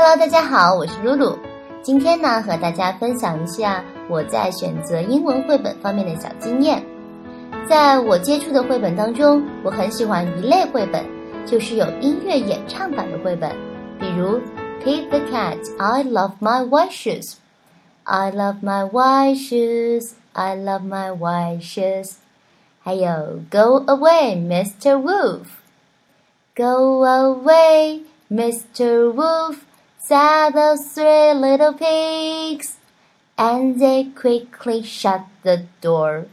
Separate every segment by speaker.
Speaker 1: Hello，大家好，我是露露。今天呢，和大家分享一下我在选择英文绘本方面的小经验。在我接触的绘本当中，我很喜欢一类绘本，就是有音乐演唱版的绘本，比如《Pete the Cat》，I love my white shoes，I love my white shoes，I love my white shoes。还有《Go away, Mr. Wolf》，Go away, Mr. Wolf。Said the three little pigs, and they quickly shut the door.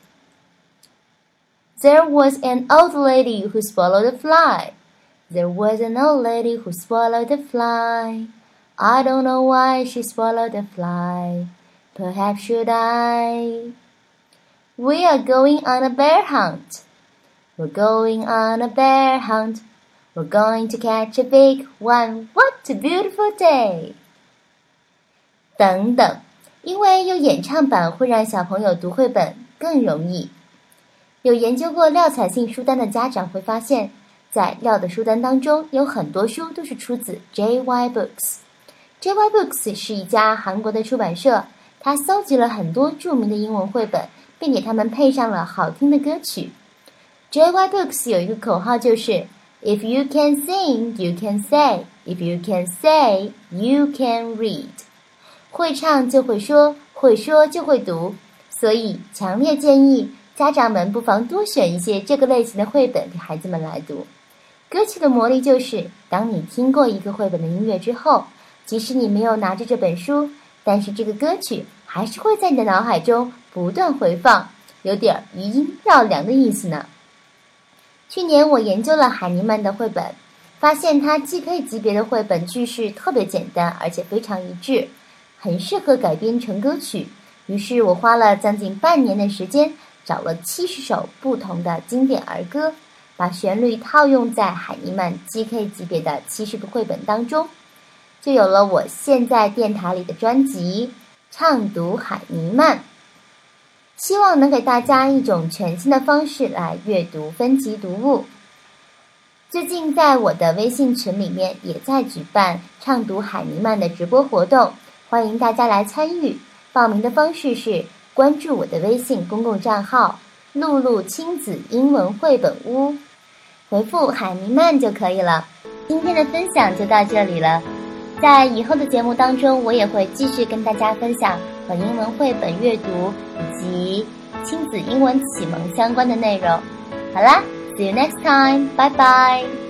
Speaker 1: There was an old lady who swallowed a fly. There was an old lady who swallowed a fly. I don't know why she swallowed a fly. Perhaps should I? We are going on a bear hunt. We're going on a bear hunt. We're going to catch a big one. What It's a beautiful day! 等等，因为有演唱版会让小朋友读绘本更容易。有研究过廖彩信书单的家长会发现，在廖的书单当中有很多书都是出自 JY Books。JY Books 是一家韩国的出版社，它搜集了很多著名的英文绘本，并给他们配上了好听的歌曲。JY Books 有一个口号就是。If you can sing, you can say. If you can say, you can read. 会唱就会说，会说就会读。所以，强烈建议家长们不妨多选一些这个类型的绘本给孩子们来读。歌曲的魔力就是，当你听过一个绘本的音乐之后，即使你没有拿着这本书，但是这个歌曲还是会在你的脑海中不断回放，有点余音绕梁的意思呢。去年我研究了海尼曼的绘本，发现他 GK 级别的绘本句式特别简单，而且非常一致，很适合改编成歌曲。于是我花了将近半年的时间，找了七十首不同的经典儿歌，把旋律套用在海尼曼 GK 级别的七十个绘本当中，就有了我现在电台里的专辑《唱读海尼曼》。希望能给大家一种全新的方式来阅读分级读物。最近在我的微信群里面也在举办畅读海尼曼的直播活动，欢迎大家来参与。报名的方式是关注我的微信公共账号“露露亲子英文绘本屋”，回复“海尼曼”就可以了。今天的分享就到这里了，在以后的节目当中，我也会继续跟大家分享。和英文绘本阅读以及亲子英文启蒙相关的内容。好啦，See you next time，拜拜。